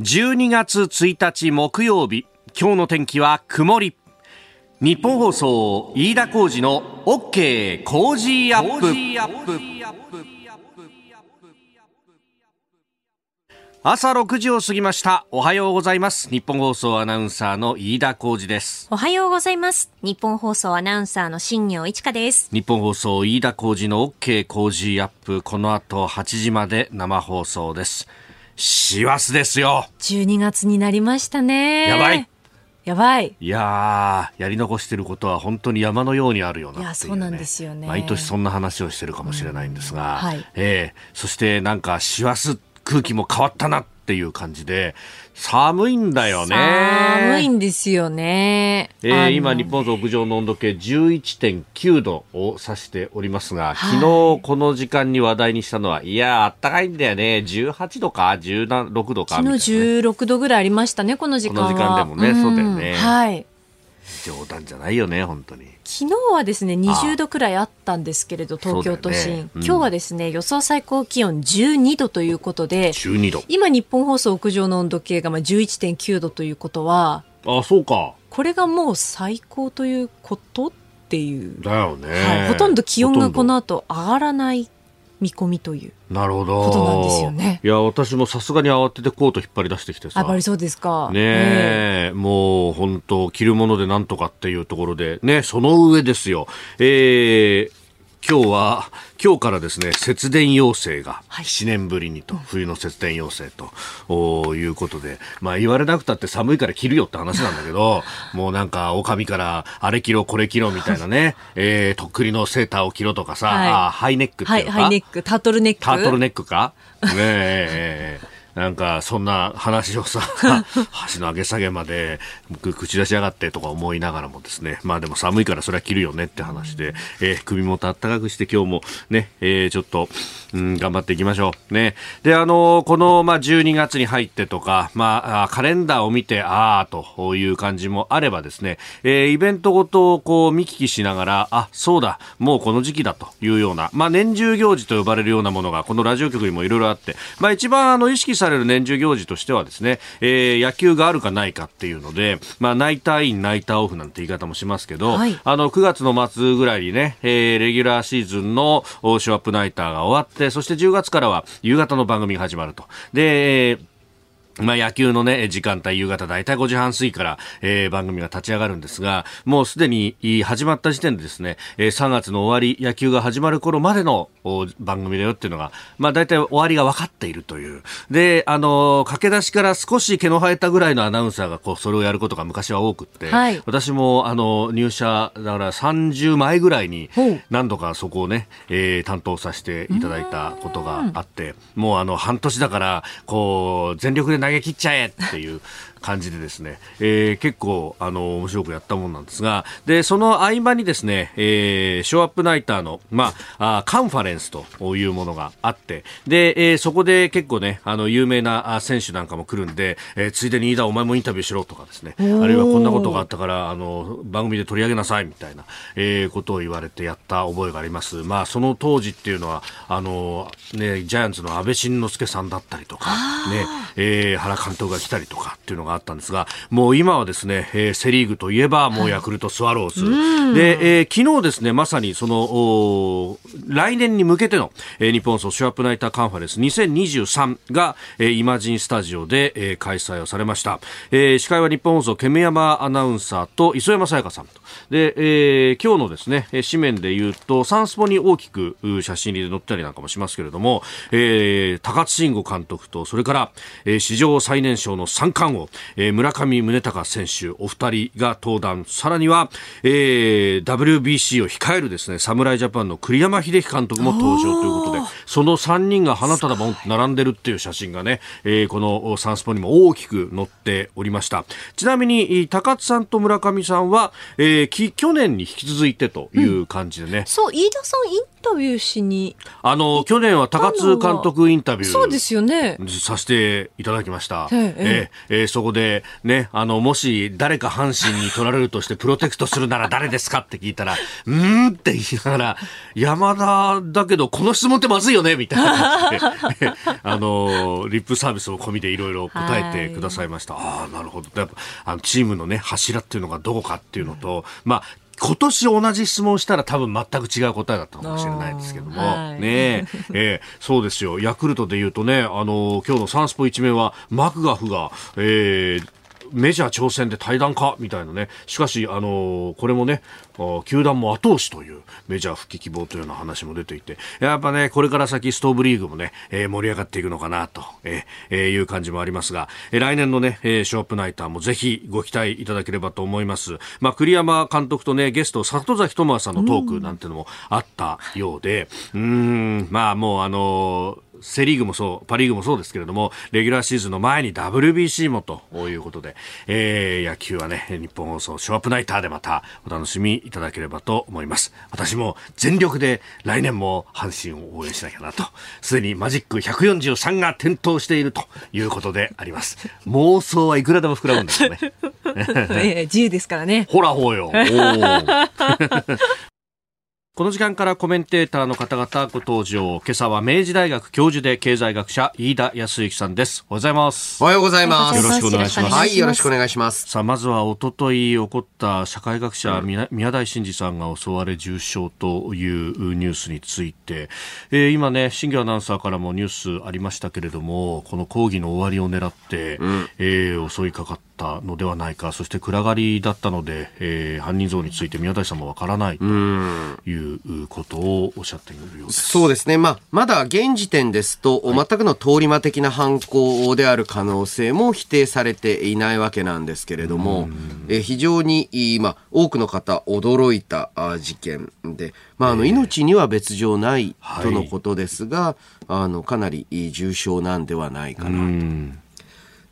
12月1日木曜日。今日の天気は曇り。日本放送飯田浩二の OK 工事アップ。朝6時を過ぎました。おはようございます。日本放送アナウンサーの飯田浩二です。おはようございます。日本放送アナウンサーの新業一華です。日本放送飯田浩二の OK 工事アップ。この後8時まで生放送です師走ですよ。12月になりましたね。やばい。やばい。いややり残してることは本当に山のようにあるような、ね、いや、そうなんですよね。毎年そんな話をしてるかもしれないんですが、うん、はい、えー、そしてなんか師走空気も変わったなっていう感じで、寒いんだよね。寒いんですよね。えー、今、日本屋上の温度計11.9度を指しておりますが、昨日この時間に話題にしたのは、いや、あったかいんだよね。18度か ?16 度か昨日16度ぐらいありましたね、この時間は。この時間でもね、うん、そうだよね。はい。冗談じゃないよね、本当に。昨日はですね、20度くらいあったんですけれど、東京都心。ねうん、今日はですね、予想最高気温12度ということで、12度。今、日本放送屋上の温度計がまあ11.9度ということは、あ、そうか。これがもう最高ということっていう。だよね、はい。ほとんど気温がこの後上がらない見込みというなるほどことなんですよね。いや私もさすがに慌ててコート引っ張り出してきてさ。あ、りそうですか。ねえ、もう本当着るものでなんとかっていうところでねその上ですよ。えー、今日は今日からですね節電要請が7年ぶりにと、はい、冬の節電要請ということで、まあ、言われなくたって寒いから着るよって話なんだけど もうなんかおかみからあれ着ろこれ着ろみたいなね、えー、とっくりのセーターを着ろとかさ、はい、あハイネックっていうか、はい、ハイネックタートルネック？タートルネックか？ねえーなんかそんな話をさ 橋の上げ下げまで口出しやがってとか思いながらもですね。まあでも寒いからそれは着るよねって話で、えー、首元あったかくして今日もね、えー、ちょっと、うん、頑張っていきましょうね。であのー、この、まあ、12月に入ってとか、まあ、カレンダーを見てああという感じもあればですね、えー、イベントごとをこう見聞きしながらあそうだもうこの時期だというような、まあ、年中行事と呼ばれるようなものがこのラジオ局にもいろいろあって、まあ、一番あの意識さされる年中行事としてはですね、えー、野球があるかないかっていうので、まあ、ナイターイン、ナイターオフなんて言い方もしますけど、はい、あの、9月の末ぐらいにね、えー、レギュラーシーズンのショーアップナイターが終わって、そして10月からは夕方の番組が始まると。で、まあ、野球のね、時間帯、夕方大体5時半過ぎから、えー、番組が立ち上がるんですが、もうすでに始まった時点でですね、えー、3月の終わり、野球が始まる頃までの番組だよっていうのが、まあ、大体終わりが分かっているという。で、あのー、駆け出しから少し毛の生えたぐらいのアナウンサーが、こう、それをやることが昔は多くって、はい、私も、あの、入社、だから30前ぐらいに、何度かそこをね、えー、担当させていただいたことがあって、もうあの、半年だから、こう、全力で投げ切っちゃえっていう。感じでですね、えー、結構あの面白くやったもんなんですがでその合間にですね、えー、ショーアップナイターの、まあ、あカンファレンスというものがあってで、えー、そこで結構ねあの有名な選手なんかも来るんで、えー、ついでに飯田お前もインタビューしろとかですねあるいはこんなことがあったからあの番組で取り上げなさいみたいな、えー、ことを言われてやった覚えがあります。まあその当時っていうのはあのねジャイアンツの安倍晋之助さんだったりとかね、えー、原監督が来たりとかっていうのがあったんですが、もう今はですね、えー、セリーグといえばもうヤクルトスワローズ。はい、で、えー、昨日ですね、まさにその、来年に向けての、えー、日本ソシュアップナイターカンファレンス2023が、えー、イマジンスタジオで、えー、開催をされました。えー、司会は日本放送、ケムヤマアナウンサーと磯山さやかさんと。で、えー、今日のですね、紙面で言うと、サンスポに大きく写真に載ったりなんかもしますけれども、えー、高津慎吾監督と、それから、えー、史上最年少の三冠王、えー、村上宗隆選手、お二人が登壇。さらには、えー、WBC を控えるですね、侍ジャパンの栗山英樹監督も登場ということで、その3人が花束も並んでるっていう写真がね、えー、このサンスポにも大きく載っておりました。ちなみに、高津さんと村上さんは、えー、き去年に引き続いてという感じでね。うん、そう、飯田さんインタビューしに。あの、去年は高津監督インタビュー。そうですよね。させていただきました。えー、えー、そここで、ね、あの、もし誰か阪神に取られるとしてプロテクトするなら誰ですかって聞いたら、うーんって言いながら、山田だけど、この質問ってまずいよねみたいな感じで、あの、リップサービスも込みでいろいろ答えてくださいました。ああ、なるほど。やっぱ、あの、チームのね、柱っていうのがどこかっていうのと、まあ、今年同じ質問したら多分全く違う答えだったかもしれないですけども、はい、ねえ、えー、そうですよ。ヤクルトで言うとね、あの、今日のサンスポ一面は、マクガフが、えー、メジャー挑戦で対談か？みたいなね。しかし、あのー、これもね、球団も後押しというメジャー復帰希望というような話も出ていて、やっぱね、これから先ストーブリーグもね、えー、盛り上がっていくのかなと、えー、いう感じもありますが、えー、来年のね、えー、ショーアップナイターもぜひご期待いただければと思います。まあ、栗山監督とね、ゲスト、里崎智也さんのトークなんてのもあったようで、うん、んまあもうあのーセ・リーグもそう、パ・リーグもそうですけれども、レギュラーシーズンの前に WBC もということで、えー、野球はね、日本放送ショーアップナイターでまたお楽しみいただければと思います。私も全力で来年も阪神を応援しなきゃなと、すでにマジック143が点灯しているということであります。妄想はいくらでも膨らむんですよね。自由ですからね。ほらほうよ。この時間からコメンテーターの方々ご登場。今朝は明治大学教授で経済学者飯田康之さんです。おはようございます。おはようございます。よろしくお願いします。はい、よろしくお願いします。さあ、まずはおととい起こった社会学者、宮宮台真司さんが襲われ重傷というニュースについて、えー、今ね、新業アナウンサーからもニュースありましたけれども、この講義の終わりを狙って、うん、えー、襲いかかったったのではないかそして暗がりだったので、えー、犯人像について宮台さんもわからないということをおっしゃっているようです。そうですね、まあ、まだ現時点ですと、はい、全くの通り魔的な犯行である可能性も否定されていないわけなんですけれども、えー、非常に、まあ、多くの方驚いた事件で、まあ、あの命には別状ないとのことですが、はい、あのかなり重症なんではないかなと。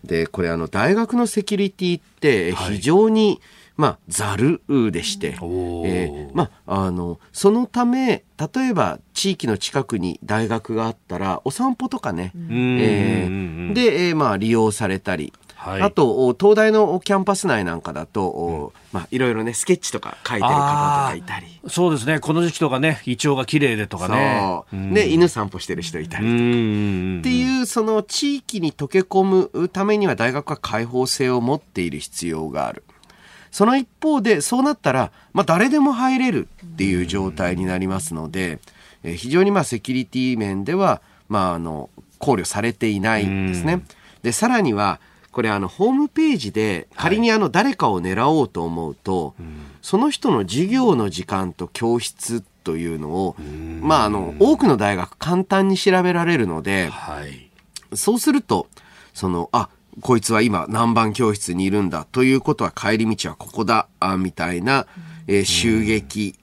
でこれあの大学のセキュリティって非常に、はい、まあ、ざるでして、えー、まあ、あのそのため例えば地域の近くに大学があったらお散歩とかね、えー、で、えー、まあ、利用されたりはい、あと東大のキャンパス内なんかだと、うん、まあ、いろいろねスケッチとか書いてる方とかいたり。そうですね。この時期とかねイチョウが綺麗でとかね。で犬散歩してる人いたりとか。っていうその地域に溶け込むためには大学は開放性を持っている必要がある。その一方でそうなったら、まあ、誰でも入れるっていう状態になりますので、え非常にまあセキュリティ面では、まあ、あの考慮されていないんですね。でさらにはこれあのホームページで仮にあの誰かを狙おうと思うと、はい、その人の授業の時間と教室というのを、まああの多くの大学簡単に調べられるので、はい、そうするとそのあこいつは今何番教室にいるんだということは帰り道はここだあみたいな、えー、襲撃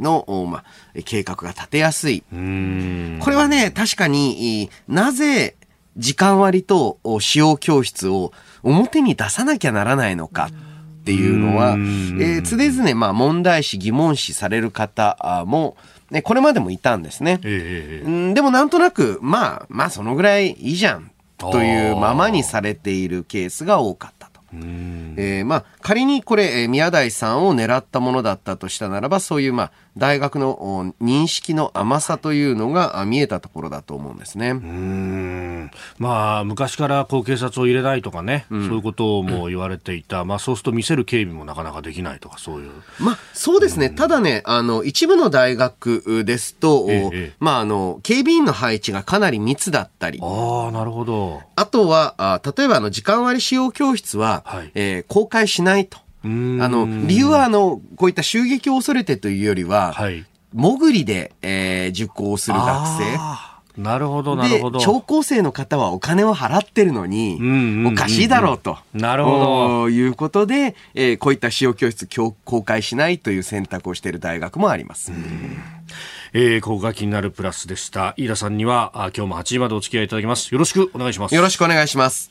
の、まあ、計画が立てやすい。これはね確かになぜ時間割と使用教室を表に出さなきゃならないのかっていうのは、えー、常々まあ問題視疑問視される方も、ね、これまでもいたんですね。えー、でもなんとなく、まあ、まあそのぐらいいいじゃんというままにされているケースが多かった。えー、まあ、仮にこれ、宮台さんを狙ったものだったとしたならば、そういう、まあ、大学の認識の甘さというのが見えたところだと思うんですね。うん。まあ、昔からこう警察を入れないとかね、うん、そういうことも言われていた、まあ、そうすると見せる警備もなかなかできないとか、そういう。まあ、そうですね、うん、ただね、あの一部の大学ですと、ええ、まあ、あの警備員の配置がかなり密だったり、あなるほど。あとはあ、例えばあの時間割使用教室は、はい、えー、公開しないと。あの理由はあのこういった襲撃を恐れてというよりは、はい、潜りで、えー、受講する学生。なるほど、なるほど。聴講生の方はお金を払ってるのに、おかしいだろうと。なるほど。いうことで、えー、こういった使用教室公開しないという選択をしている大学もあります。えー、ここが気になるプラスでした。飯田さんには、あ今日も8時までお付き合いいただきます。よろしくお願いします。よろしくお願いします。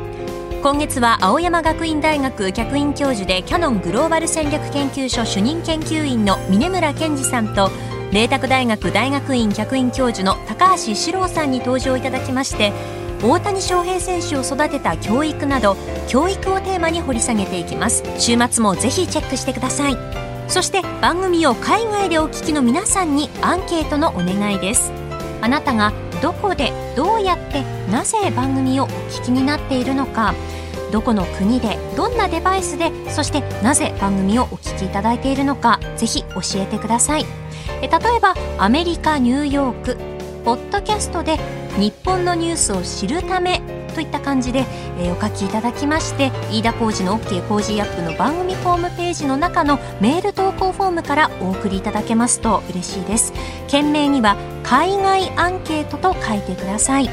今月は青山学院大学客員教授でキャノングローバル戦略研究所主任研究員の峯村健司さんと麗澤大学大学院客員教授の高橋史郎さんに登場いただきまして大谷翔平選手を育てた教育など教育をテーマに掘り下げていきます。週末もぜひチェックしてください。そして番組を海外でお聞きの皆さんにアンケートのお願いです。あなたがどこでどうやってなぜ番組をお聞きになっているのか。どこの国でどんなデバイスでそしてなぜ番組をお聞きいただいているのかぜひ教えてください。え例えばアメリカニューヨーク。ポッドキャストで日本のニュースを知るためといった感じで、えー、お書きいただきまして飯田浩司の OK 工事アップの番組ホームページの中のメール投稿フォームからお送りいただけますと嬉しいです。件名には海外アンケートと書いてください。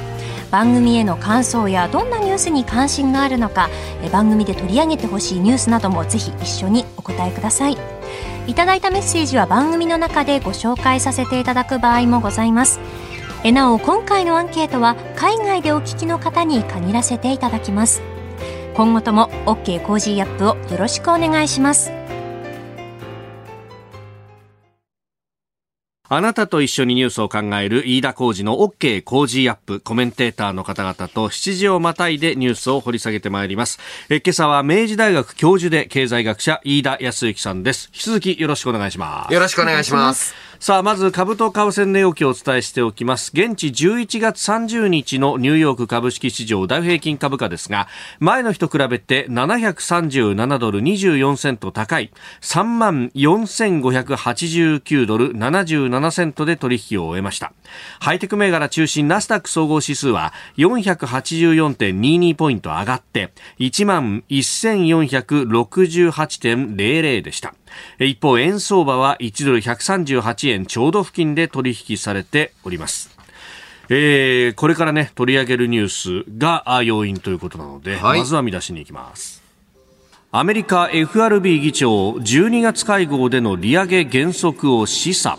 番組への感想やどんなニュースに関心があるのか番組で取り上げてほしいニュースなどもぜひ一緒にお答えください。いただいたメッセージは番組の中でご紹介させていただく場合もございます。えなお今回のアンケートは海外でお聞きの方に限らせていただきます。今後とも OK Cozy up をよろしくお願いします。あなたと一緒にニュースを考える飯田浩司の OK Cozy up コメンテーターの方々と7時をまたいでニュースを掘り下げてまいります。え今朝は明治大学教授で経済学者飯田康之さんです。引き続きよろしくお願いします。よろしくお願いしますさあ、まず株と為替値動きをお伝えしておきます。現地11月30日のニューヨーク株式市場ダウ平均株価ですが、前の日と比べて737ドル24セント高い、3万4589ドル77セントで取引を終えました。ハイテク銘柄中心ナスダック総合指数は484.22ポイント上がって、1万1468.00でした。一方、円相場は1ドル138円ちょうど付近で取引されております。えー、これからね、取り上げるニュースが要因ということなので、はい、まずは見出しに行きます。アメリカ FRB 議長12月会合での利上げ原則を示唆。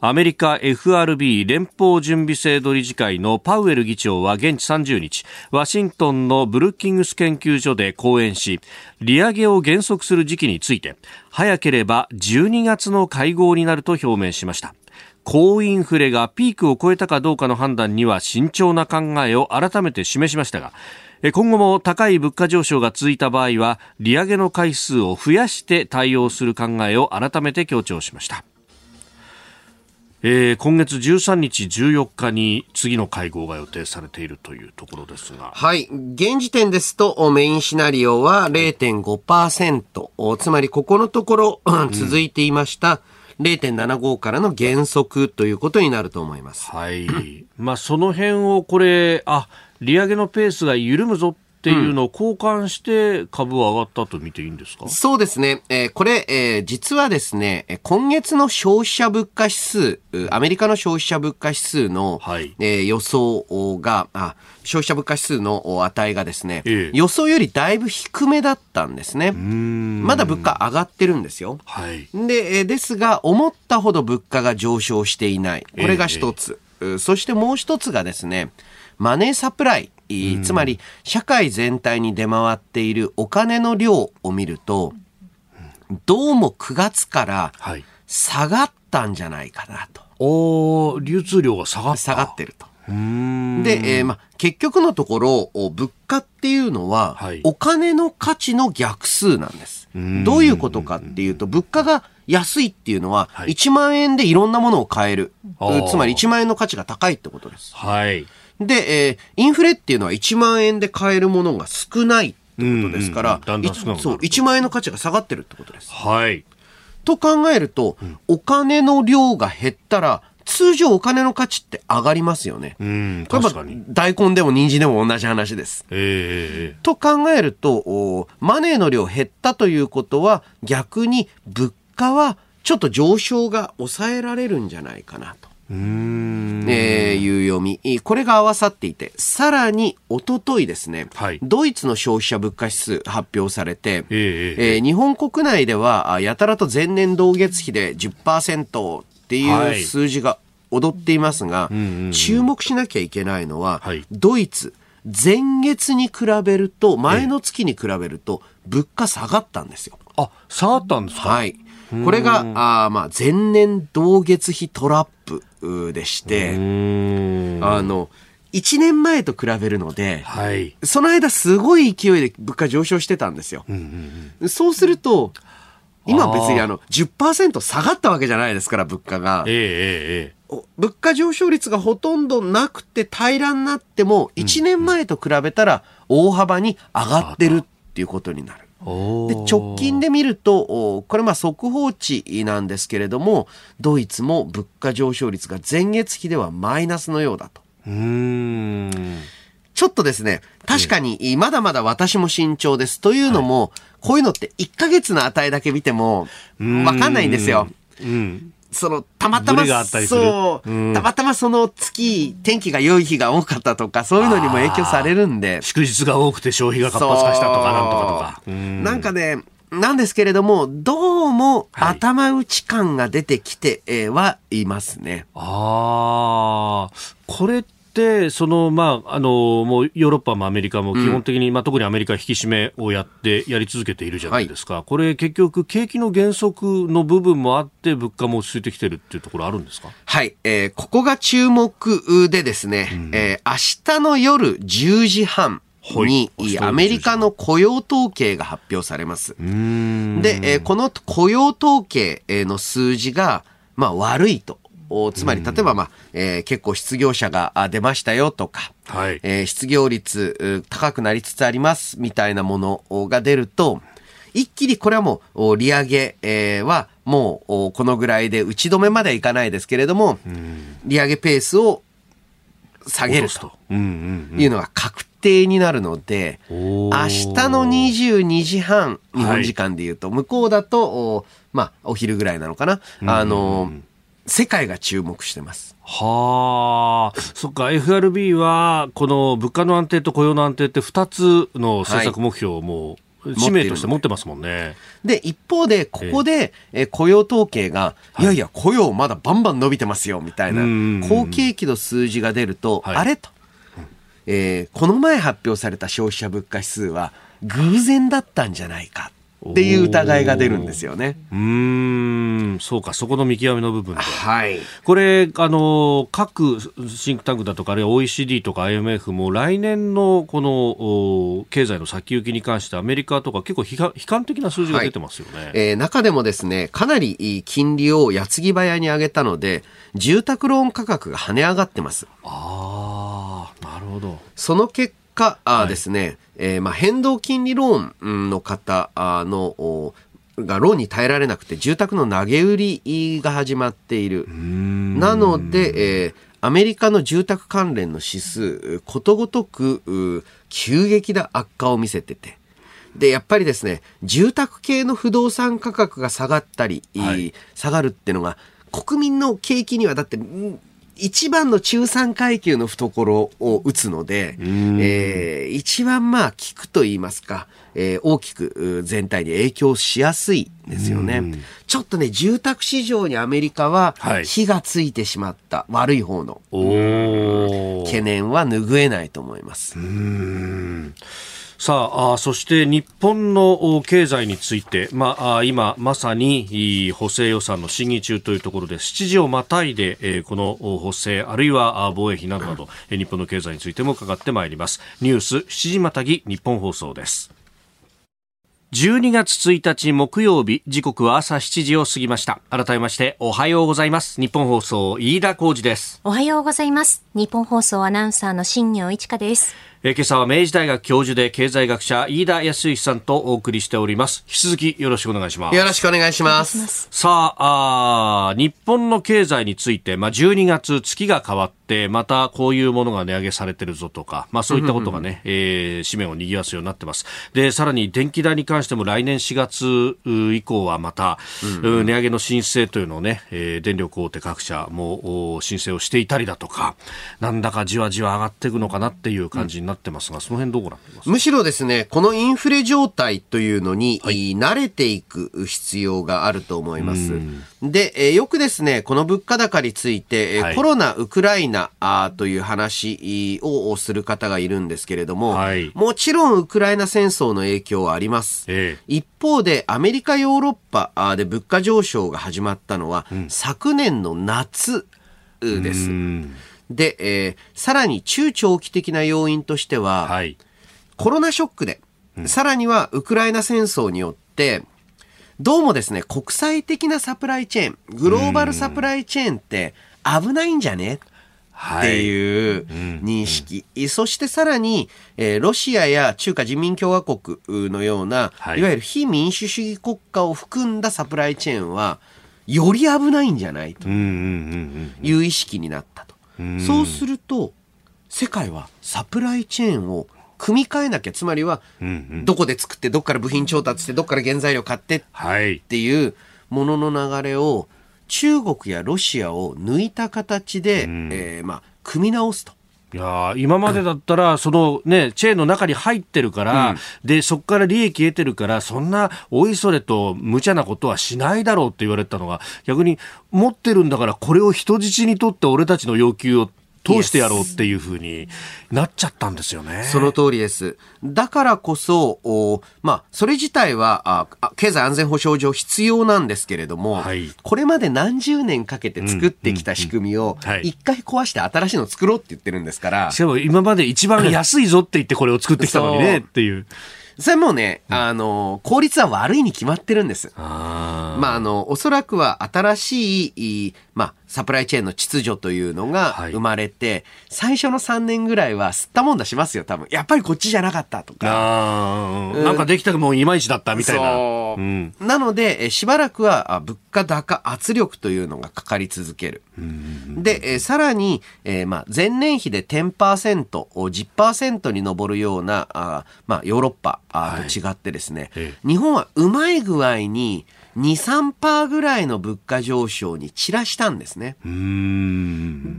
アメリカ FRB 連邦準備制度理事会のパウエル議長は現地30日、ワシントンのブルッキングス研究所で講演し、利上げを減速する時期について、早ければ12月の会合になると表明しました。高インフレがピークを超えたかどうかの判断には慎重な考えを改めて示しましたが、今後も高い物価上昇が続いた場合は、利上げの回数を増やして対応する考えを改めて強調しました。えー、今月13日、14日に次の会合が予定されているというところですが。はい。現時点ですと、メインシナリオは0.5%。つまり、ここのところ続いていました、0.75からの減速ということになると思います。はい。まあ、その辺をこれ、あ、利上げのペースが緩むぞっていうのを交換して株は上がったと見ていいんですか、うん、そうですね。えー、これ、えー、実はですね、今月の消費者物価指数、アメリカの消費者物価指数の、はい、えー、予想が、あ、消費者物価指数の値がですね、ええ、予想よりだいぶ低めだったんですね。まだ物価上がってるんですよ。はい、で、ですが、思ったほど物価が上昇していない。これが一つ。え、そしてもう一つがですね、マネーサプライ。つまり社会全体に出回っているお金の量を見ると、どうも9月から下がったんじゃないかなと。お流通量が下がった下がってると。で、えー、まあ、結局のところ、物価っていうのは、はい、お金の価値の逆数なんです。どういうことかっていうと、物価が安いっていうのは、1万円でいろんなものを買える。つまり1万円の価値が高いってことです。はい。で、えー、インフレっていうのは1万円で買えるものが少ないってことですから、そう、1万円の価値が下がってるってことです。はい。と考えると、うん、お金の量が減ったら、通常お金の価値って上がりますよね。うん、確かに。大根でも人参でも同じ話です。えー、と考えると、マネーの量減ったということは、逆に物価はちょっと上昇が抑えられるんじゃないかなと。えー、いう読み。これが合わさっていて、さらに、おとといですね、はい、ドイツの消費者物価指数発表されて、えー、えー、日本国内では、やたらと前年同月比で10%っていう数字が踊っていますが、はい、注目しなきゃいけないのは、はい、ドイツ、前月に比べると、前の月に比べると、物価下がったんですよ。あ、下がったんですか？はい。これが、あまあ、前年同月比トラップでして、あの、1年前と比べるので、はい、その間すごい勢いで物価上昇してたんですよ。うんうんうん、そうすると、今別にあの10%下がったわけじゃないですから、物価が。えー、えー、物価上昇率がほとんどなくて平らになっても、1年前と比べたら大幅に上がってるっていうことになる。で直近で見ると、これまあ速報値なんですけれども、ドイツも物価上昇率が前月比ではマイナスのようだと。うんちょっとですね、確かにまだまだ私も慎重です。というのも、こういうのって1ヶ月の値だけ見てもわかんないんですよ。うんその、たまたま、そう、うん、たまたまその月、天気が良い日が多かったとか、そういうのにも影響されるんで。祝日が多くて消費が活発化したとか、なんとかとか。なんかね、なんですけれども、どうも頭打ち感が出てきてはいますね。はい、ああ、これって、その、まあ、あの、もうヨーロッパもアメリカも基本的に、うん、まあ、特にアメリカ引き締めをやって、やり続けているじゃないですか。はい、これ結局、景気の減速の部分もあって、物価も落ち着いてきてるっていうところあるんですか？はい。えー、ここが注目でですね、うん、えー、明日の夜10時半、に、アメリカの雇用統計が発表されます。で、えー、この雇用統計の数字が、まあ悪いとつまり例えば、まあえー、結構失業者が出ましたよとか、はい。えー、失業率高くなりつつありますみたいなものが出ると、一気にこれはもう利上げ、えー、はもうこのぐらいで打ち止めまではいかないですけれども、利上げペースを下げるというのが確定になるので、明日の22時半、日本時間で言うと、向こうだと、まあ、お昼ぐらいなのかな。あの、世界が注目してます。はあ、そっか、FRB は、この物価の安定と雇用の安定って2つの政策目標をもう、使命として持ってますもんね。で、一方で、ここで、え雇用統計が、いやいや、雇用まだバンバン伸びてますよ、みたいな、好景気の数字が出ると、あれと、えー、この前発表された消費者物価指数は、偶然だったんじゃないか。っていう疑いが出るんですよね。うん、そうか、そこの見極めの部分で。はい。これ、あの、各シンクタンクだとか、あるいは OECD とか IMF も来年のこの経済の先行きに関してアメリカとか結構悲観的な数字が出てますよね。はい、えー、中でもですね、かなり金利を矢継ぎ早に上げたので、住宅ローン価格が跳ね上がってます。ああ、なるほど。その結果あですね、はい、えー、まあ、変動金利ローンの方のがローンに耐えられなくて住宅の投げ売りが始まっている。なので、えー、アメリカの住宅関連の指数、ことごとく急激な悪化を見せてて。で、やっぱりですね、住宅系の不動産価格が下がったり、はい、下がるっていうのが、国民の景気にはだって一番の中産階級の懐を打つので、えー、一番まあ効くと言いますか、えー、大きく全体に影響しやすいですよね。ちょっとね、住宅市場にアメリカは火がついてしまった、はい、悪い方の懸念は拭えないと思います。さあそして日本の経済について、まあ、今まさに補正予算の審議中というところで7時をまたいで、この補正あるいは防衛費などなど、日本の経済についても伺ってまいります。ニュース7時またぎ日本放送です。12月1日木曜日時刻は朝7時を過ぎました。改めましておはようございます。日本放送飯田浩二です。おはようございます。日本放送アナウンサーの新業一華です。えー、今朝は明治大学教授で経済学者飯田康之さんとお送りしております。引き続きよろしくお願いします。よろしくお願いします。さああ日本の経済について、まあ、12月月が変わってまたこういうものが値上げされてるぞとか、まあ、そういったことがね、えー、紙面を賑わすようになってます。でさらに電気代に関しても来年4月以降はまた、うんうん、値上げの申請というのをね、えー、電力大手各社も申請をしていたりだとかなんだかじわじわ上がっていくのかなっていう感じになってますが、その辺どうご覧ます？むしろですね、このインフレ状態というのに、はい、慣れていく必要があると思います。で、えー、よくですね、この物価高について、はい、コロナ、ウクライナあという話をする方がいるんですけれども、はい、もちろんウクライナ戦争の影響はあります。えー、一方で、アメリカ、ヨーロッパで物価上昇が始まったのは、うん、昨年の夏です。で、えー、さらに中長期的な要因としては、はい、コロナショックで、うん、さらにはウクライナ戦争によって、どうもですね、国際的なサプライチェーン、グローバルサプライチェーンって危ないんじゃね？っていう認識、はい、そしてさらに、えー、ロシアや中華人民共和国のような、はい、いわゆる非民主主義国家を含んだサプライチェーンは、より危ないんじゃない？という意識になったと。そうすると世界はサプライチェーンを組み替えなきゃつまりは、どこで作ってどっから部品調達してどっから原材料買ってっていうものの流れを中国やロシアを抜いた形で、えー、まあ組み直すと。いや今までだったら、そのね、チェーンの中に入ってるから、うん、で、そこから利益得てるから、そんなおいそれと無茶なことはしないだろうって言われたのが、逆に持ってるんだから、これを人質にとって俺たちの要求を通してやろうっていうふうになっちゃったんですよね。その通りです。だからこそ、おまあ、それ自体はあ経済安全保障上必要なんですけれども、はい、これまで何十年かけて作ってきた仕組みを、一回壊して新しいの作ろうって言ってるんですから。しかも今まで一番安いぞって言ってこれを作ってきたのにねっていう。それもね、あの、効率は悪いに決まってるんです。あまあ、あの、おそらくは新しい、まあ、サプライチェーンの秩序というのが生まれて、はい、最初の3年ぐらいは吸ったもんだしますよ、多分。やっぱりこっちじゃなかったとか。あうん、なんかできたもいまいちだったみたいな。うん、なので、しばらくは物価高圧力というのがかかり続ける。で、えさらに、えー、まあ、前年比で10%、10%に上るような、あまあ、ヨーロッパあと違ってですね、はい、日本はうまい具合に、2、3%ぐらいの物価上昇に散らしたんですね。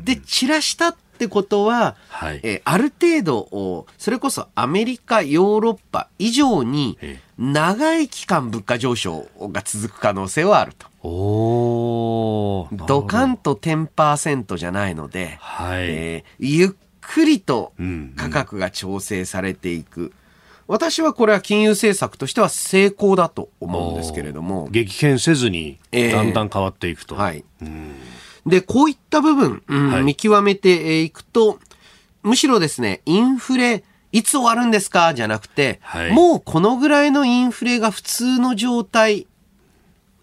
で、散らしたってことは、はい、えある程度、それこそアメリカ、ヨーロッパ以上に長い期間物価上昇が続く可能性はあると。おドカンと10%じゃないので、はい、えー、ゆっくりと価格が調整されていく。うんうん私はこれは金融政策としては成功だと思うんですけれども。激変せずに、だんだん変わっていくと。えー、はい。で、こういった部分、うん、はい、見極めていくと、むしろですね、インフレ、いつ終わるんですか？じゃなくて、はい、もうこのぐらいのインフレが普通の状態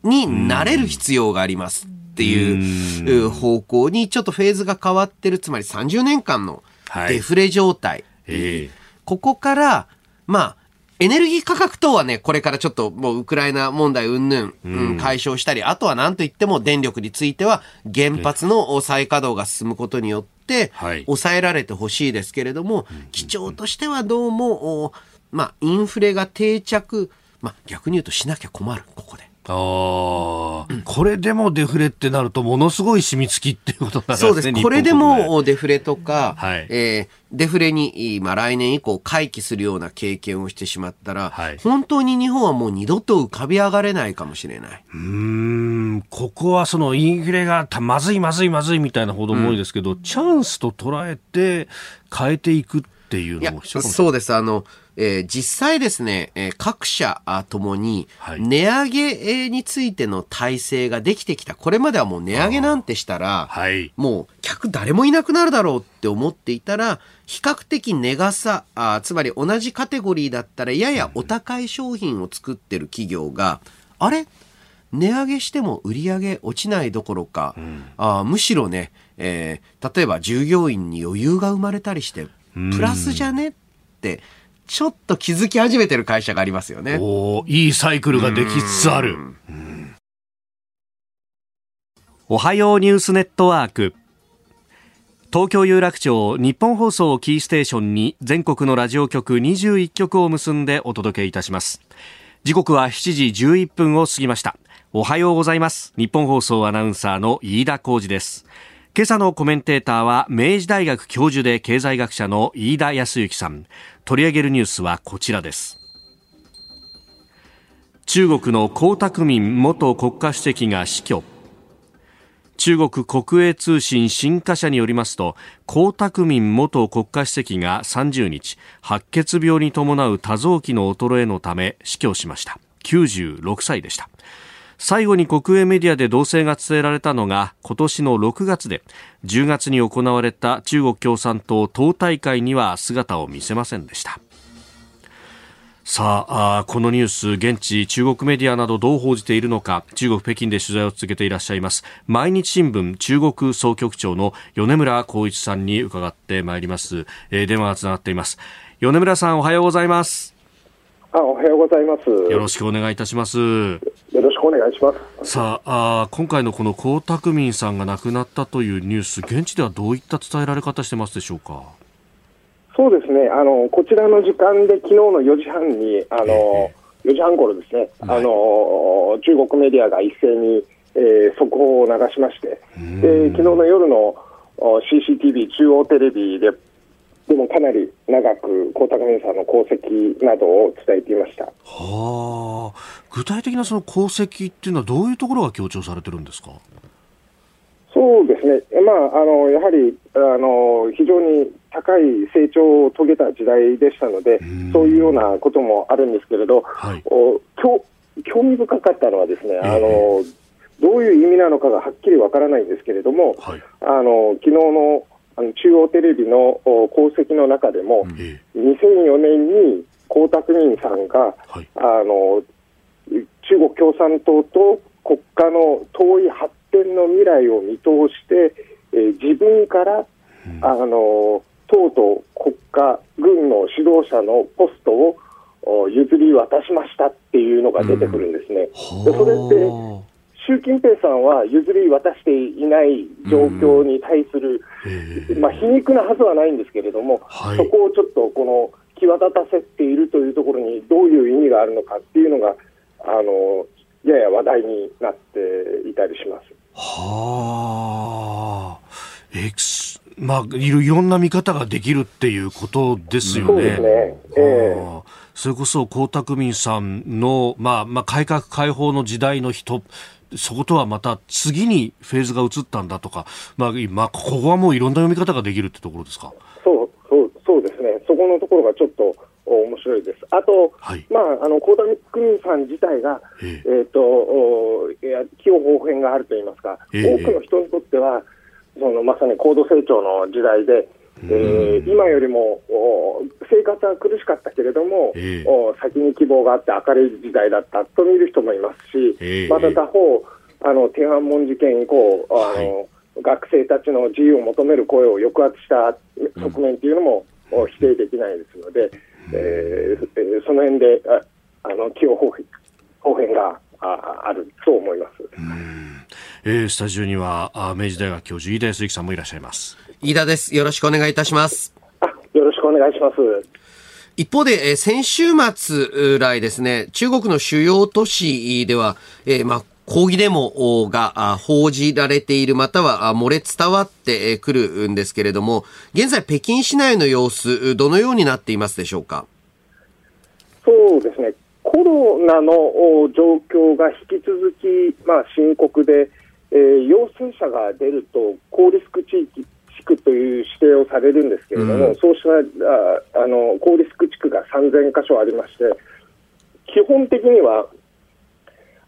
になれる必要がありますっていう方向にちょっとフェーズが変わってる、つまり30年間のデフレ状態。はいえ。ー、ここからまあ、エネルギー価格等はね、これからちょっともうウクライナ問題云々、うん、解消したり、あとは何と言っても電力については原発の再稼働が進むことによって、抑えられてほしいですけれども、基調としてはどうも、まあ、インフレが定着、まあ、逆に言うとしなきゃ困る、ここで。ああ、これでもデフレってなると、ものすごい染み付きっていうことなんですね。そうです。これでもデフレとか、はい、えー、デフレに、まあ、来年以降回帰するような経験をしてしまったら、はい、本当に日本はもう二度と浮かび上がれないかもしれない。うん、ここはそのインフレがまずいまずいまずいみたいな報道も多いですけど、うん、チャンスと捉えて変えていくっていうのもそうです。あの、えー、実際ですね、えー、各社ともに、値上げについての体制ができてきた。これまではもう値上げなんてしたら、はい、もう客誰もいなくなるだろうって思っていたら、比較的値傘あ、つまり同じカテゴリーだったらややお高い商品を作ってる企業が、あれ？値上げしても売り上げ落ちないどころか、うん、あむしろね、えー、例えば従業員に余裕が生まれたりして、プラスじゃね？っって、ちょっと気づき始めてる会社がありますよね。おーいいサイクルができつつある。おはようニュースネットワーク。東京有楽町日本放送をキーステーションに全国のラジオ局21局を結んでお届けいたします。時刻は7時11分を過ぎました。おはようございます。日本放送アナウンサーの飯田浩二です。今朝のコメンテーターは明治大学教授で経済学者の飯田康之さん。取り上げるニュースはこちらです。中国の江沢民元国家主席が死去中国国営通信新華社によりますと江沢民元国家主席が30日白血病に伴う多臓器の衰えのため死去しました96歳でした最後に国営メディアで動静が伝えられたのが今年の6月で10月に行われた中国共産党党大会には姿を見せませんでした。さあこのニュース現地中国メディアなどどう報じているのか中国北京で取材を続けていらっしゃいます毎日新聞中国総局長の米村光一さんに伺ってまいります、えー電話がつながっています。米村さんおはようございます。あ、おはようございます。よろしくお願いいたします。よろしくお願いします。さああ今回のこの江沢民さんが亡くなったというニュース現地ではどういった伝えられ方してますでしょうか？そうですね、あの、こちらの時間で昨日の4時半に、あの、4時半頃ですね、はい。あの、中国メディアが一斉に、えー速報を流しまして、で、昨日の夜のお CCTV 中央テレビで、でもかなり長く江沢民さんの功績などを伝えていました。はあ。具体的なその功績っていうのはどういうところが強調されてるんですか？そうですね、まあ、あのやはりあの非常に高い成長を遂げた時代でしたのでん、そういうようなこともあるんですけれど、はい。お興興味深かったのは、ですね、ええ。あのどういう意味なのかがはっきりわからないんですけれども、はい。あの昨日のあの中央テレビのお功績の中でも、え2004年に江沢民さんが、はい。あの中国共産党と国家の遠い発展の未来を見通して、えー自分から、あの党と国家、軍の指導者のポストをお譲り渡しましたっていうのが出てくるんですね。でそれっては習近平さんは譲り渡していない状況に対する、まあ、皮肉なはずはないんですけれども、はい。そこをちょっとこの際立たせているというところにどういう意味があるのかっていうのが、あのやや話題になっていたりします。はあ。まあいろいろんな見方ができるっていうことですよね。そうですね。えそれこそ江沢民さんの、まあ、まあ改革開放の時代の人そことはまた次にフェーズが移ったんだとか、まあ、今ここはもういろんな読み方ができるってところですか？そうそうそうですね、そこのところがちょっとお面白いです。あと、はいまあ、あの江沢民さん自体が、ええーとおいや器用方変があるといいますか、ええ多くの人にとっては、そのまさに高度成長の時代で、えー今よりもお生活は苦しかったけれども、ええ。お先に希望があって明るい時代だったと見る人もいますし、ええまた他方、あの天安門事件以降、あの学生たちの自由を求める声を抑圧した側面というのも、お否定できないですので、えーえーその辺でああの起用方変がああると思います。えースタジオにはあ明治大学教授飯田康之さんもいらっしゃいます。飯田です。よろしくお願いいたします。あよろしくお願いします。一方で、えー先週末来ですね、中国の主要都市では、えーまあ、抗議デモがあ報じられている、またはあ漏れ伝わってえーくるんですけれども、現在北京市内の様子、どのようになっていますでしょうか？そうですね、コロナのお状況が引き続き、まあ、深刻で、えー陽性者が出ると、高リスク地域されるんですけれども、そうしたああの高リスク地区が3000箇所ありまして、基本的には、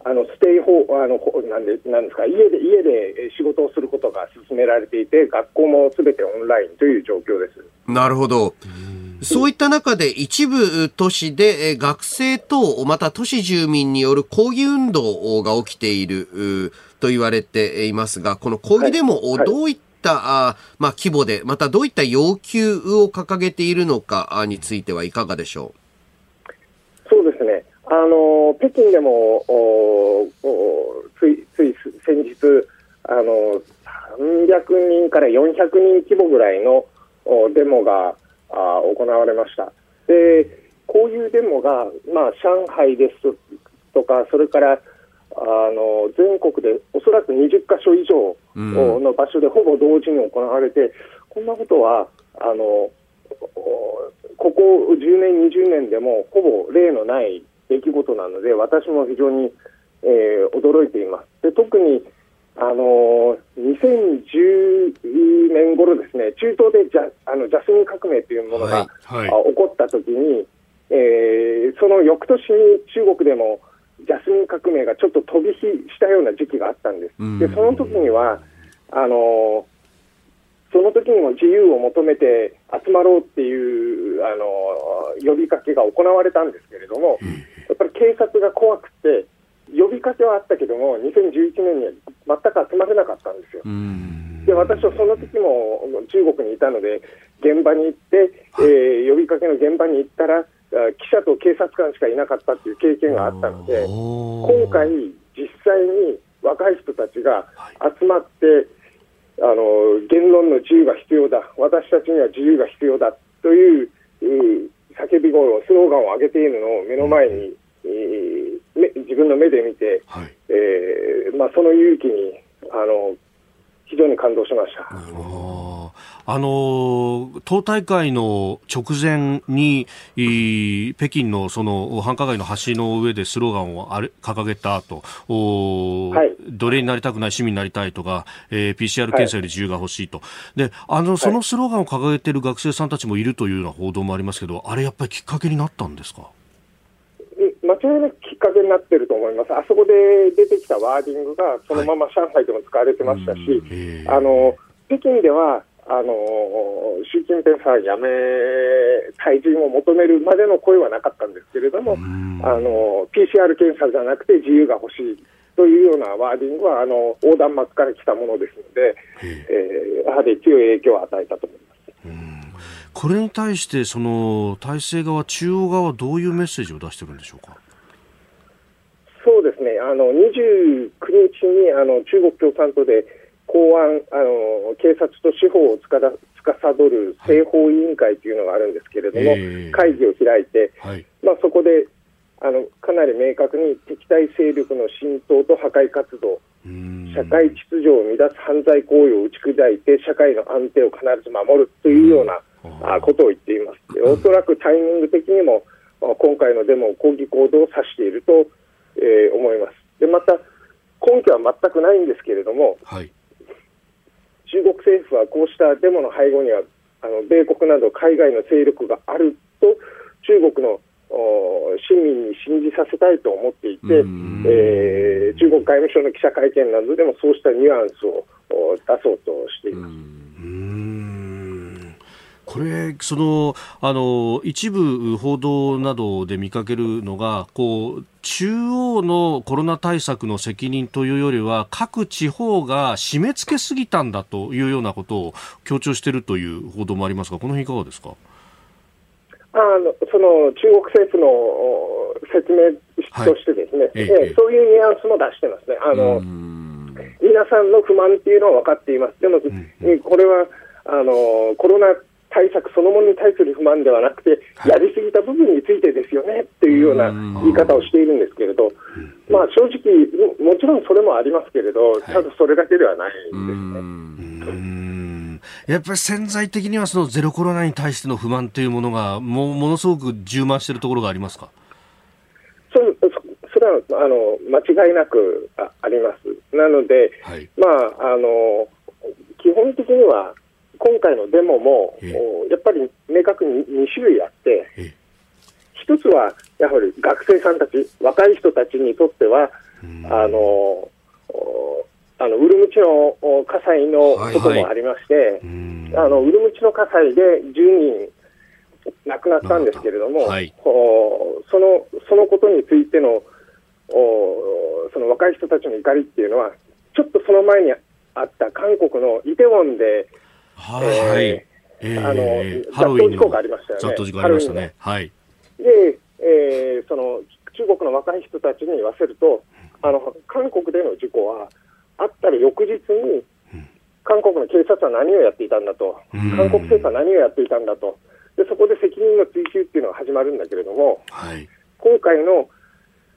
あのステイホーあのほなんでなんですか家で家でえー仕事をすることが進められていて、学校もすべてオンラインという状況です。なるほど。そういった中で一部都市でえー学生とまた都市住民による抗議運動が起きているうと言われていますが、この抗議デモ、はいどういっったあ、まあ、規模で、またどういった要求を掲げているのかについてはいかがでしょう？そうですね。あの、北京でも、おおつい、つい先日、あの、300人から400人規模ぐらいのおデモがあ行われました。で、こういうデモが、まあ、上海ですとか、それからあの全国でおそらく20か所以上の場所でほぼ同時に行われて、うん、こんなことはあのここ10年、20年でもほぼ例のない出来事なので、私も非常に、えー、驚いています。で特にあの2010年頃ですね、中東でジャあのジャスミン革命というものが、はいはい、起こったときに、えー、その翌年に中国でもジャスミン革命がちょっと飛び火したような時期があったんです。で、その時には、あのその時にも自由を求めて集まろうっていうあの呼びかけが行われたんですけれども、やっぱり警察が怖くて、呼びかけはあったけども、2011年には全く集まれなかったんですよ。で私はその時も中国にいたので、現場に行って、えー、呼びかけの現場に行ったら、記者と警察官しかいなかったっていう経験があったので、今回、実際に若い人たちが集まって、あの言論の自由が必要だ、私たちには自由が必要だという、叫び声を、スローガンを上げているのを目の前に、えー、自分の目で見て、はい、えー、まあ、その勇気にあの非常に感動しました。あの党大会の直前に北京のその繁華街の橋の上でスローガンをあれ掲げた後、はい、奴隷になりたくない市民になりたいとか、えー、PCR 検査より自由が欲しいと、はい、であのそのスローガンを掲げている学生さんたちもいるというような報道もありますけどあれやっぱりきっかけになったんですか？間違いなくきっかけになってると思います、あそこで出てきたワーディングがそのまま上海でも使われてましたし、はい、あの北京ではあの習近平さんやめ退陣を求めるまでの声はなかったんですけれども、あの PCR 検査じゃなくて自由が欲しいというようなワーディングはあの横断幕から来たものですので、えー、やはり強い影響を与えたと思います。これに対してその体制側、中央側はどういうメッセージを出してるんでしょうか？そうですね、あの29日にあの中国共産党で公安あの警察と司法をつかだ司る政法委員会というのがあるんですけれども、はい、会議を開いて、はい、まあ、そこであのかなり明確に敵対勢力の浸透と破壊活動、社会秩序を乱す犯罪行為を打ち砕いて、社会の安定を必ず守るというような、あことを言っています。おそらくタイミング的にも、今回のデモ、抗議行動を指していると、えー、思います。でまた根拠は全くないんですけれども、はい、中国政府はこうしたデモの背後にはあの米国など海外の勢力があると中国の市民に信じさせたいと思っていて、えー、中国外務省の記者会見などでもそうしたニュアンスを出そうとしています。これそのあの一部報道などで見かけるのがこう中央のコロナ対策の責任というよりは各地方が締め付けすぎたんだというようなことを強調しているという報道もありますがこの辺いかがですか？あのその中国政府の説明としてですね、はい。ええ、そういうニュアンスも出してますね。あの皆さんの不満っていうのは分かっています。でも、うん、これはあのコロナ対策そのものに対する不満ではなくて、やりすぎた部分についてですよねっていうような言い方をしているんですけれど、まあ、正直、もちろんそれもありますけれど、ただそれだけではないですね。やっぱり潜在的にはそのゼロコロナに対しての不満というものがもものすごく充満しているところがありますか？そそれはあの間違いなくああります。なので、はい、まああの基本的には今回のデモも、やっぱり明確に2種類あって、一つはやはり学生さんたち、若い人たちにとっては、あのあのウルムチの火災のこともありまして、はいはい、あのウルムチの火災で10人亡くなったんですけれども、はい、そのそのことについてのその若い人たちの怒りっていうのは、ちょっとその前にあった韓国のイテウォンで、ははい。えーあのハロウィンがありましたよね雑踏事故ありましたね。はい。で、えーその中国の若い人たちに言わせると、あの韓国での事故は、あったら翌日に、韓国の警察は何をやっていたんだと、うん韓国政府は何をやっていたんだと、でそこで責任の追及っていうのが始まるんだけれども、はい。今回の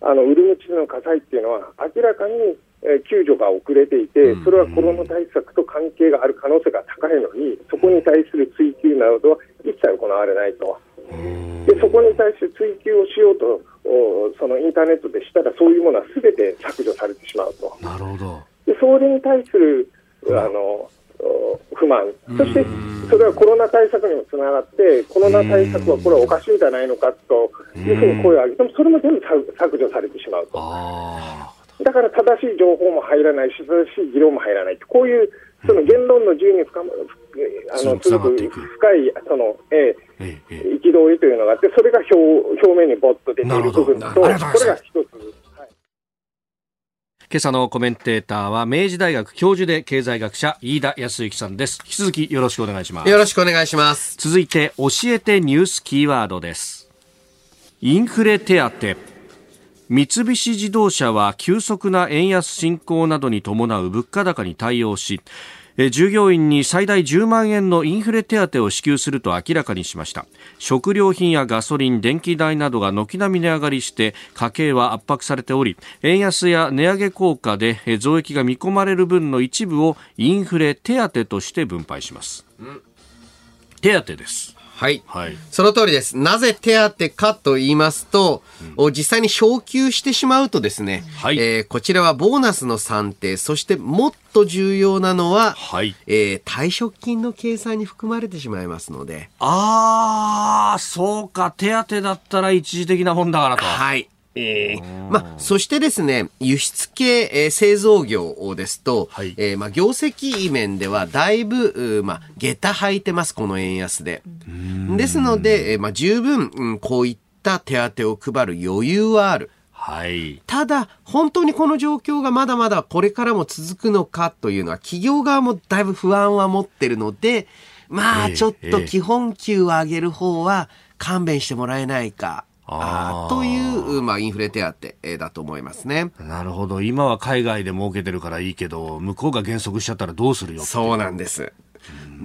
あのウルムチでの火災っていうのは、明らかに、えー救助が遅れていてうん、それはコロナ対策と関係がある可能性が高いのに、そこに対する追及などは一切行われないと。でそこに対して追及をしようとおそのインターネットでしたらそういうものはすべて削除されてしまうと。なるほど。でそれに対するあのお不満。そしてそれはコロナ対策にもつながってコロナ対策はこれはおかしいんじゃないのかというふうに声を上げてもそれも全部削削除されてしまうと。あだから正しい情報も入らないし正しい議論も入らないこういうその言論の自由に深まあのつなが続くっていく深いその、ええあ。ええ、ええ。憤りというのがあって、それが表表面にぼっと出ている部分と、これが一つ。はい今朝のコメンテーターは明治大学教授で経済学者飯田康之さんです。引き続きよろしくお願いします。よろしくお願いします。続いて教えてニュースキーワードですインフレ手当三菱自動車は急速な円安進行などに伴う物価高に対応しえ従業員に最大10万円のインフレ手当を支給すると明らかにしました。食料品やガソリン電気代などが軒並み値上がりして家計は圧迫されており円安や値上げ効果でえ増益が見込まれる分の一部をインフレ手当として分配します。手当ですはい。はいその通りです。なぜ手当かと言いますと、お実際に昇給してしまうとですね、はいえーこちらはボーナスの算定、そしてもっと重要なのは、はいえー退職金の計算に含まれてしまいますので、ああ、そうか、手当だったら一時的なもんだからと。はい。えーまあ、そしてですね、輸出系、えー製造業ですと、はいえーまあ、業績面ではだいぶ、まあ、下駄履いてます、この円安で。ですので、えーまあ、十分、うんこういった手当を配る余裕はある。はい。ただ、本当にこの状況がまだまだこれからも続くのかというのは、企業側もだいぶ不安は持ってるので、まあ、ええちょっとええ基本給を上げる方は勘弁してもらえないか。あーあーという、まあ、インフレ手当えーだと思いますね。なるほど。今は海外で儲けてるからいいけど、向こうが減速しちゃったらどうするよ。そうなんです。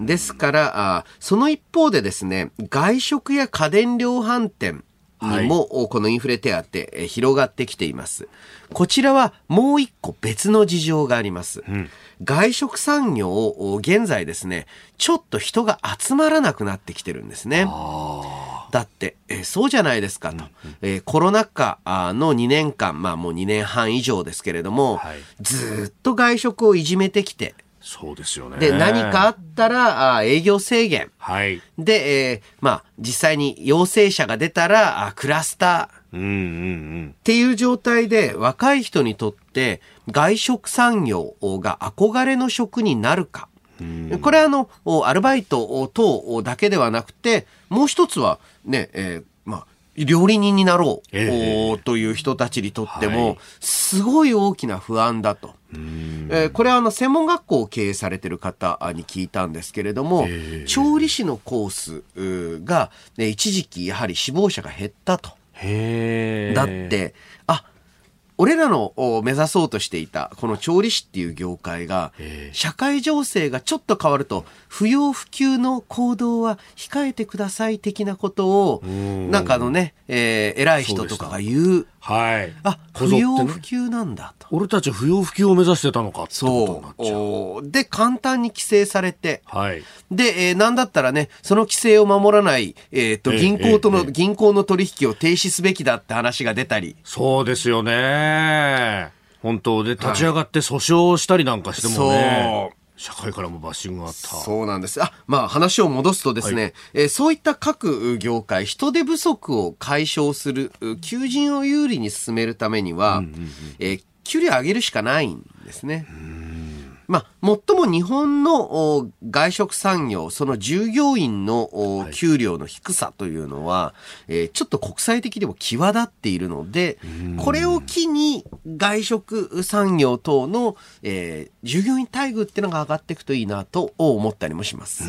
ですから、あーその一方でですね、外食や家電量販店にも、おこのインフレ手当えー広がってきています。こちらはもう一個別の事情があります。外食産業をお現在ですね、ちょっと人が集まらなくなってきてるんですね。だって、えーそうじゃないですかと。えーコロナ禍の2年間、まあもう2年半以上ですけれども、はいずーっと外食をいじめてきて、そうですよね。で、何かあったら、あ営業制限。はい。で、えーまあ、実際に陽性者が出たら、あクラスター。うんうんうん。っていう状態で若い人にとって外食産業が憧れの職になるか。これはあの、おアルバイト等だけではなくて、もう一つはね、えーまあ、料理人になろう、ええおという人たちにとってはもい、すごい大きな不安だと。えーこれはあの専門学校を経営されてる方に聞いたんですけれども、ええ調理師のコースが、ね、一時期やはり死亡者が減ったと。へえ。だっ。て、あ、俺らのお目指そうとしていた、この調理師っていう業界がえ、え社会情勢がちょっと変わると、不要不急の行動は控えてください的なことを、んなんかあのね、えー偉い人とかが言う。はい。あ、不要不急なんだと。俺たちは不要不急を目指してたのかってことにそなっちゃう。で、簡単に規制されて、はい。で、えーなんだったらね、その規制を守らない、えっ、と、ええ銀行との、ええ銀行の取引を停止すべきだって話が出たり、そうですよね。本当で、立ち上がって訴訟をしたりなんかしてもね。社会からもバッシングがあった。そうなんです。あ、まあ話を戻すとですね、えーそういった各業界、人手不足を解消する、う求人を有利に進めるためには、えー給料上げるしかないんですね。まあ、最も日本のお外食産業、その従業員の給料の低さというのは、えーちょっと国際的でも際立っているので、これを機に外食産業等の、えー従業員待遇っていうのが上がっていくといいなと思ったりもします。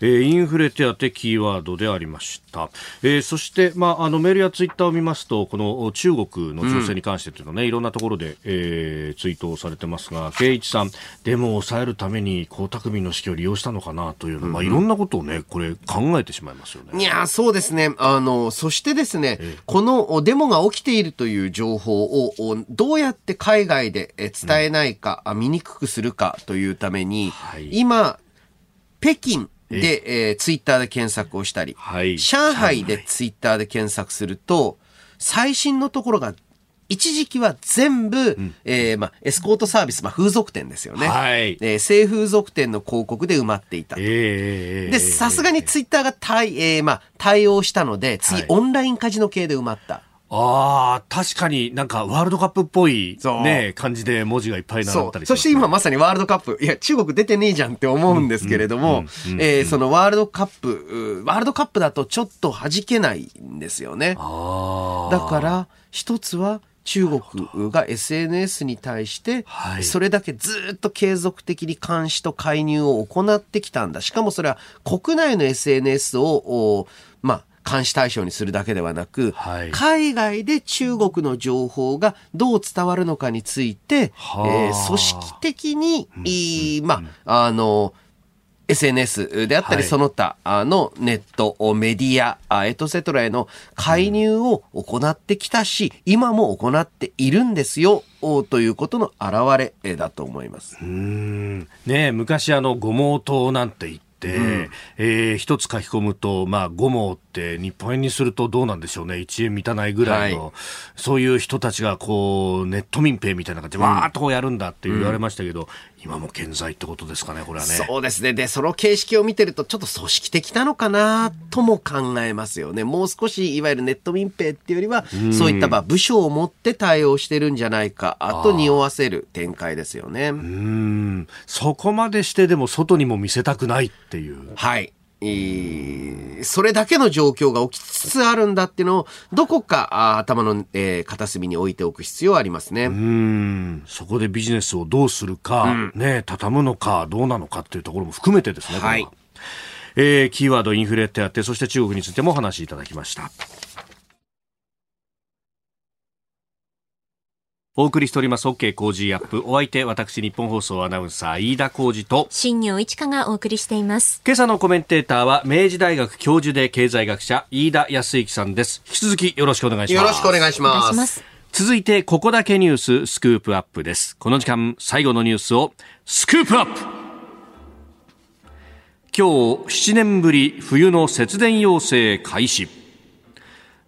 えーインフレ手当キーワードでありました、えーそして、まあ、あのメールやツイッターを見ますとこの中国の情勢に関してというのはね、いろんなところで、えーツイートをされてますが圭一さんデモを抑えるために江沢民の指揮を利用したのかなというの、まあ、いろんなことをねこれ考えてしまいますよね。いやー、そうですね。あの、そしてですね、このおデモが起きているという情報をおどうやって海外でえ伝えないか、あ見にくくするかというために、はい。今、北京で、えーツイッターで検索をしたり、はい。上海でツイッターで検索すると、最新のところが、一時期は全部、えーまあ、エスコートサービス、まあ、風俗店ですよね。はい。えー性風俗店の広告で埋まっていた。えーで、さすがにツイッターが対、えーまあ、対応したので、次、はい。オンラインカジノ系で埋まった。ああ、確かになんかワールドカップっぽいね、感じで文字がいっぱい並そう。ったりねそして今まさにワールドカップ。いや、中国出てねえじゃんって思うんですけれども、えーそのワールドカップ、ワールドカップだとちょっと弾けないんですよね。だから、一つは、中国が SNS に対しては、いそれだけずっと継続的に監視と介入を行ってきたんだ。しかもそれは国内の SNS を、おまあ、監視対象にするだけではなく、はい。海外で中国の情報がどう伝わるのかについて、はあ。えー組織的に、いいまあ、あの、SNS であったり、はい。その他あのネット、メディア、あエトセトラへの介入を行ってきたし、今も行っているんですよ、おということの表れえだと思います。うーん。ねえ昔あの五毛糖なんて言って、えー一つ書き込むと、まあ、五毛って日本円にするとどうなんでしょうね1円満たないぐらいの、はいそういう人たちがこうネット民兵みたいな感じでわーっとこうやるんだって言われましたけど、今も健在ってことですかねこれはね。そうですね。で、その形式を見てると、ちょっと組織的なのかなとも考えますよね。もう少し、いわゆるネット民兵っていうよりは、そういったまあ部署を持って対応してるんじゃないか、あと匂わせる展開ですよね。うーんそこまでしてでも外にも見せたくないっていう。はい。えーそれだけの状況が起きつつあるんだっていうのを、どこかあ頭の、えー片隅に置いておく必要はありますね。うーん。そこでビジネスをどうするか、ね、畳むのかどうなのかっていうところも含めてですね、はい。えーキーワードインフレ手当そして中国についてもお話しいただきましたお送りしております OK 工事アップお相手私日本放送アナウンサー飯田浩二と新業一華がお送りしています。今朝のコメンテーターは明治大学教授で経済学者飯田康之さんです引き続きよろしくお願いしますよろしくお願い。します。続いて、ここだけニューススクープアップです。この時間、最後のニュースをスクープアップ今日、7年ぶり冬の節電要請開始。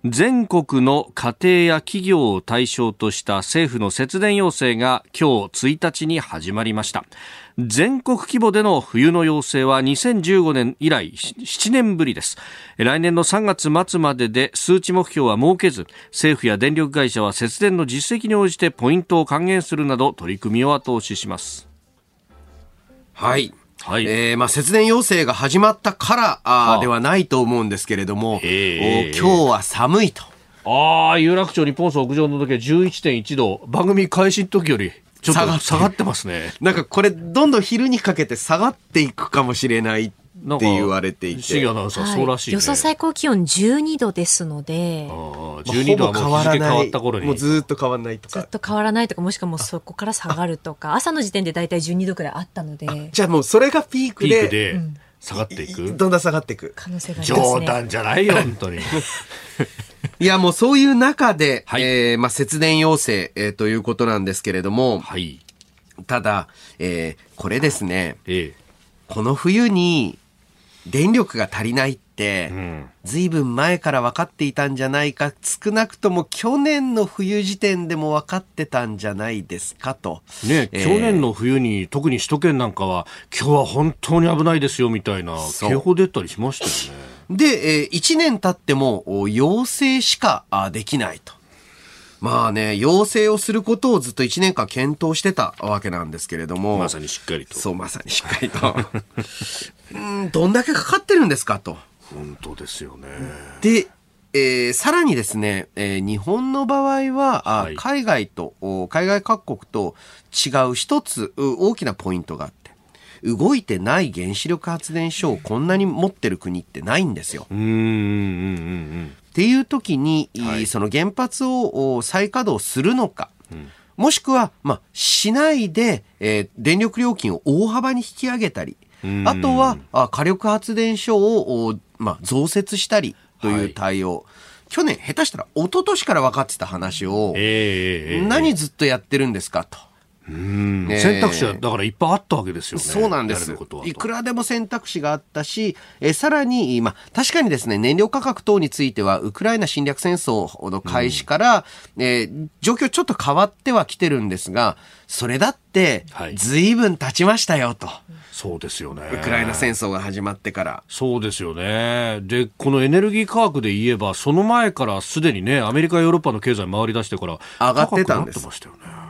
全国の家庭や企業を対象とした政府の節電要請が今日1日に始まりました。全国規模での冬の要請は2015年以来7年ぶりです。来年の3月末までで数値目標は設けず、政府や電力会社は節電の実績に応じてポイントを還元するなど取り組みを後押しします。はい。はいえーまあ、節電要請が始まったから、あではないと思うんですけれども、ええお今日は寒いと。ああ、有楽町日本総屋上の時は11.1度、番組開始の時よりちょっと下がって下がってますね。なんかこれ、どんどん昼にかけて下がっていくかもしれないってなんか言われていて。アナウンサー、そうらしいね。予想最高気温12度ですので、ああ12度はもう日付変わった頃に。もうずーっと変わらないとか。ずっと変わらないとか、もしくはもうそこから下がるとか、朝の時点で大体12度くらいあったので、じゃあもうそれがピークで、ピークで下がっていく。どんどん下がっていく。可能性があります冗ね。談じゃないよ、本当に。いや、もうそういう中で、はいえーまあ、節電要請、えーということなんですけれども、はい。ただ、えーこれですね、えこの冬に電力が足りないって。ずいぶん前から分かっていたんじゃないか、少なくとも去年の冬時点でも分かってたんじゃないですかと。ね、えー去年の冬に、特に首都圏なんかは、今日は本当に危ないですよ、みたいな、警報出たりしましたよね。で、え1年経ってもお要請しかあできないと。まあね、要請をすることをずっと1年間検討してたわけなんですけれども。まさにしっかりと。そう、まさにしっかりと。うん、どんだけかかってるんですかと。本当ですよね。で、えーさらにですね、えー日本の場合は、あはい海外と、お海外各国と違う一つう大きなポイントがあって、動いてない原子力発電所をこんなに持ってる国ってないんですよ。うーん、うん、うん、うん。っていう時に、はいその原発をお再稼働するのか、もしくは、まあ、しないで、えー電力料金を大幅に引き上げたり、んあとはあ火力発電所を、おまあ、増設したりという対応、去年、下手したら一昨年から分かってた話を、何ずっとやってるんですかと。うんねえ選択肢はだからいっぱいあったわけですよね。そうなんですいくらでも選択肢があったし、えーさらに、まあ、確かにですね、燃料価格等については、ウクライナ侵略戦争の開始から、えー状況ちょっと変わってはきてるんですが、それだってはい、随分経ちましたよと。そうですよね。ウクライナ戦争が始まってから。そうですよね。で、このエネルギー価格で言えば、その前からすでにね、アメリカ、ヨーロッパの経済回り出してから、上がってたんですってましたよね。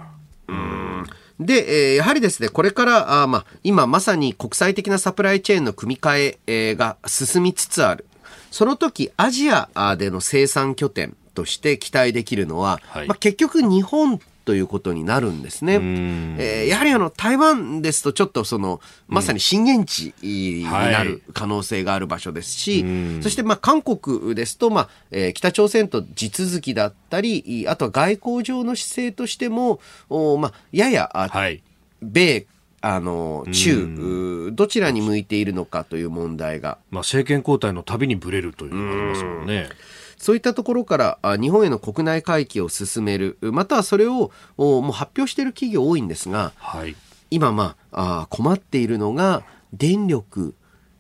で、えーやはりですね、これから、あーまあ、今まさに国際的なサプライチェーンの組み替ええーが進みつつある。その時、アジアでの生産拠点として期待できるのは、はいまあ、結局日本ということになるんですね。えーやはりあの、台湾ですとちょっとその、まさに震源地になる可能性がある場所ですし、そしてまあ韓国ですと、まあえー北朝鮮と地続きだったり、あとは外交上の姿勢としても、おまあ、やや、あはい。米、あの、中、どちらに向いているのかという問題が、まあ、政権交代のたびにブレるというのがありますもんね。そういったところからあ日本への国内回帰を進める、またはそれをおもう発表している企業多いんですが、はい。今まああ困っているのが、電力、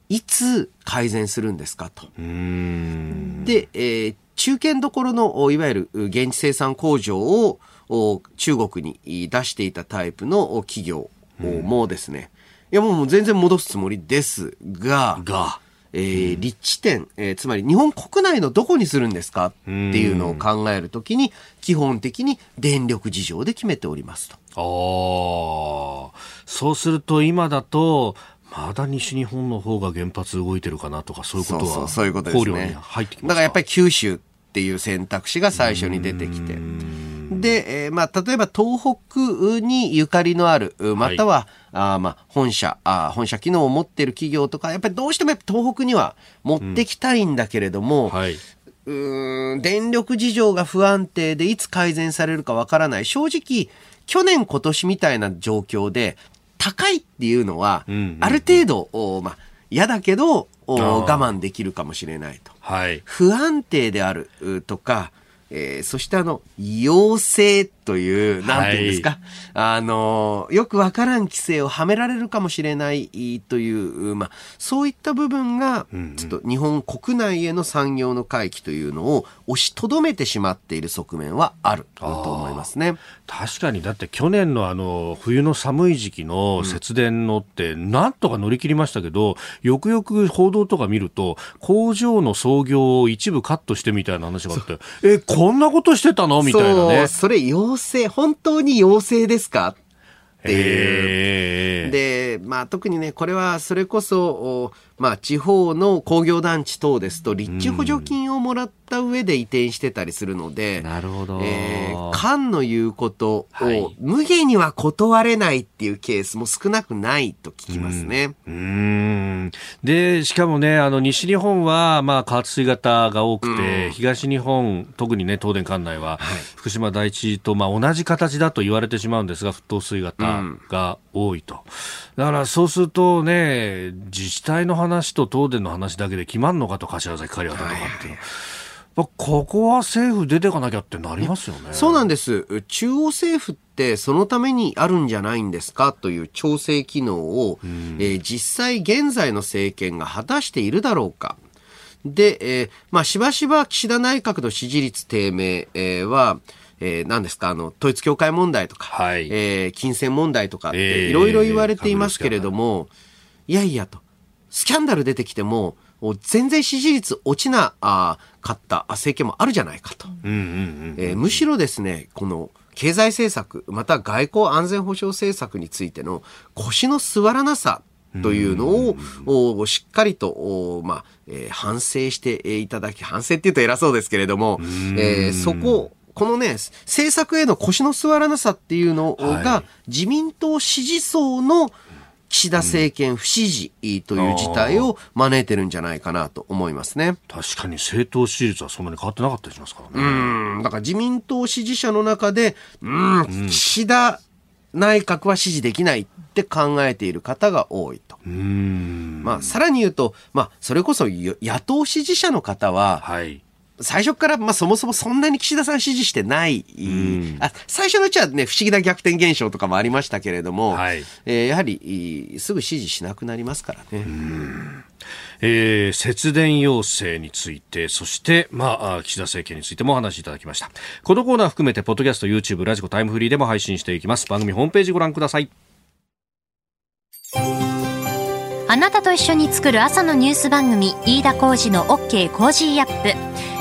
いつ改善するんですかと。で、えー中堅どころの、おいわゆる現地生産工場をお中国に出していたタイプのお企業おもですね、いやもう全然戻すつもりですが、が、えー立地点、えーつまり日本国内のどこにするんですかっていうのを考えるときに、基本的に電力事情で決めておりますと。ああ、そうすると今だと、まだ西日本の方が原発動いてるかなとか、そういうことはそうそう、そういうことです考慮にね。入ってきますだからやっぱり九州っていう選択肢が最初に出てきて。で、えーまあ、例えば東北にゆかりのある、または、あーまあ、本社あー、本社機能を持っている企業とか、やっぱりどうしてもやっぱ東北には持ってきたいんだけれども、はい。うーん電力事情が不安定でいつ改善されるかわからない。正直、去年今年みたいな状況で、高いっていうのは、うんうんうんある程度、おまあ、嫌だけど、我慢できるかもしれないと。不安定であるとか、えーそしてあの、要請という、なんていうんですか、あの、よくわからん規制をはめられるかもしれないという、まあ、そういった部分が、ちょっと日本国内への産業の回帰というのを押しとどめてしまっている側面はあると思いますね。確かに、だって去年のあの、冬の寒い時期の節電のって、なんとか乗り切りましたけど、よくよく報道とか見ると、工場の操業を一部カットしてみたいな話があって、え、こんなことしてたの？みたいなそう、ね。それ要請、本当に要請ですか？っていう。ええで、まあ特にね、これはそれこそ、おまあ地方の工業団地等ですと、立地補助金をもらった上で移転してたりするので、なるほど。えー、官の言うことをはい。無限には断れないっていうケースも少なくないと聞きますね。うーん。で、しかもね、あの、西日本は、まあ、加圧水型が多くて、東日本、特にね、東電管内は、福島第一と、まあ、同じ形だと言われてしまうんですが、沸騰水型が多いと。だから、そうするとね、自治体の話と東電の話だけで決まんのかと、柏崎刈羽とかっていう。ここは政府出てかなきゃってなりますよね。そうなんです。中央政府ってそのためにあるんじゃないんですかという調整機能を、えー実際現在の政権が果たしているだろうか。で、えーまあ、しばしば岸田内閣の支持率低迷、えーは、えー何ですか、あの、統一教会問題とか、はいえー金銭問題とかいろいろ言われていますけれども、いやいやと、スキャンダル出てきても、全然支持率落ちなかった政権もあるじゃないかと。えむしろですね、この経済政策、また外交安全保障政策についての腰の座らなさというのを、しっかりと、まあ、えー、反省していただき、反省って言うと偉そうですけれども、えー、そこ、このね、政策への腰の座らなさっていうのが、自民党支持層の岸田政権不支持という事態を招いてるんじゃないかなと思いますね。確かに政党支持率はそんなに変わってなかったりしますからね。うん。だから自民党支持者の中で、うん、岸田内閣は支持できないって考えている方が多いと。まあ、さらに言うと、まあ、それこそ野党支持者の方は、はい、最初から、まあ、そもそもそんなに岸田さん支持してない、あ最初のうちはね、不思議な逆転現象とかもありましたけれども、はい、えー、やはりすぐ支持しなくなりますからね。えー、節電要請について、そして、まあ、岸田政権についてもお話しいただきました。このコーナー含めて、ポッドキャスト、YouTube、ラジコ、タイムフリーでも配信していきます。番組ホームページご覧ください。あなたと一緒に作る朝のニュース番組、飯田浩司の OK Cozy up。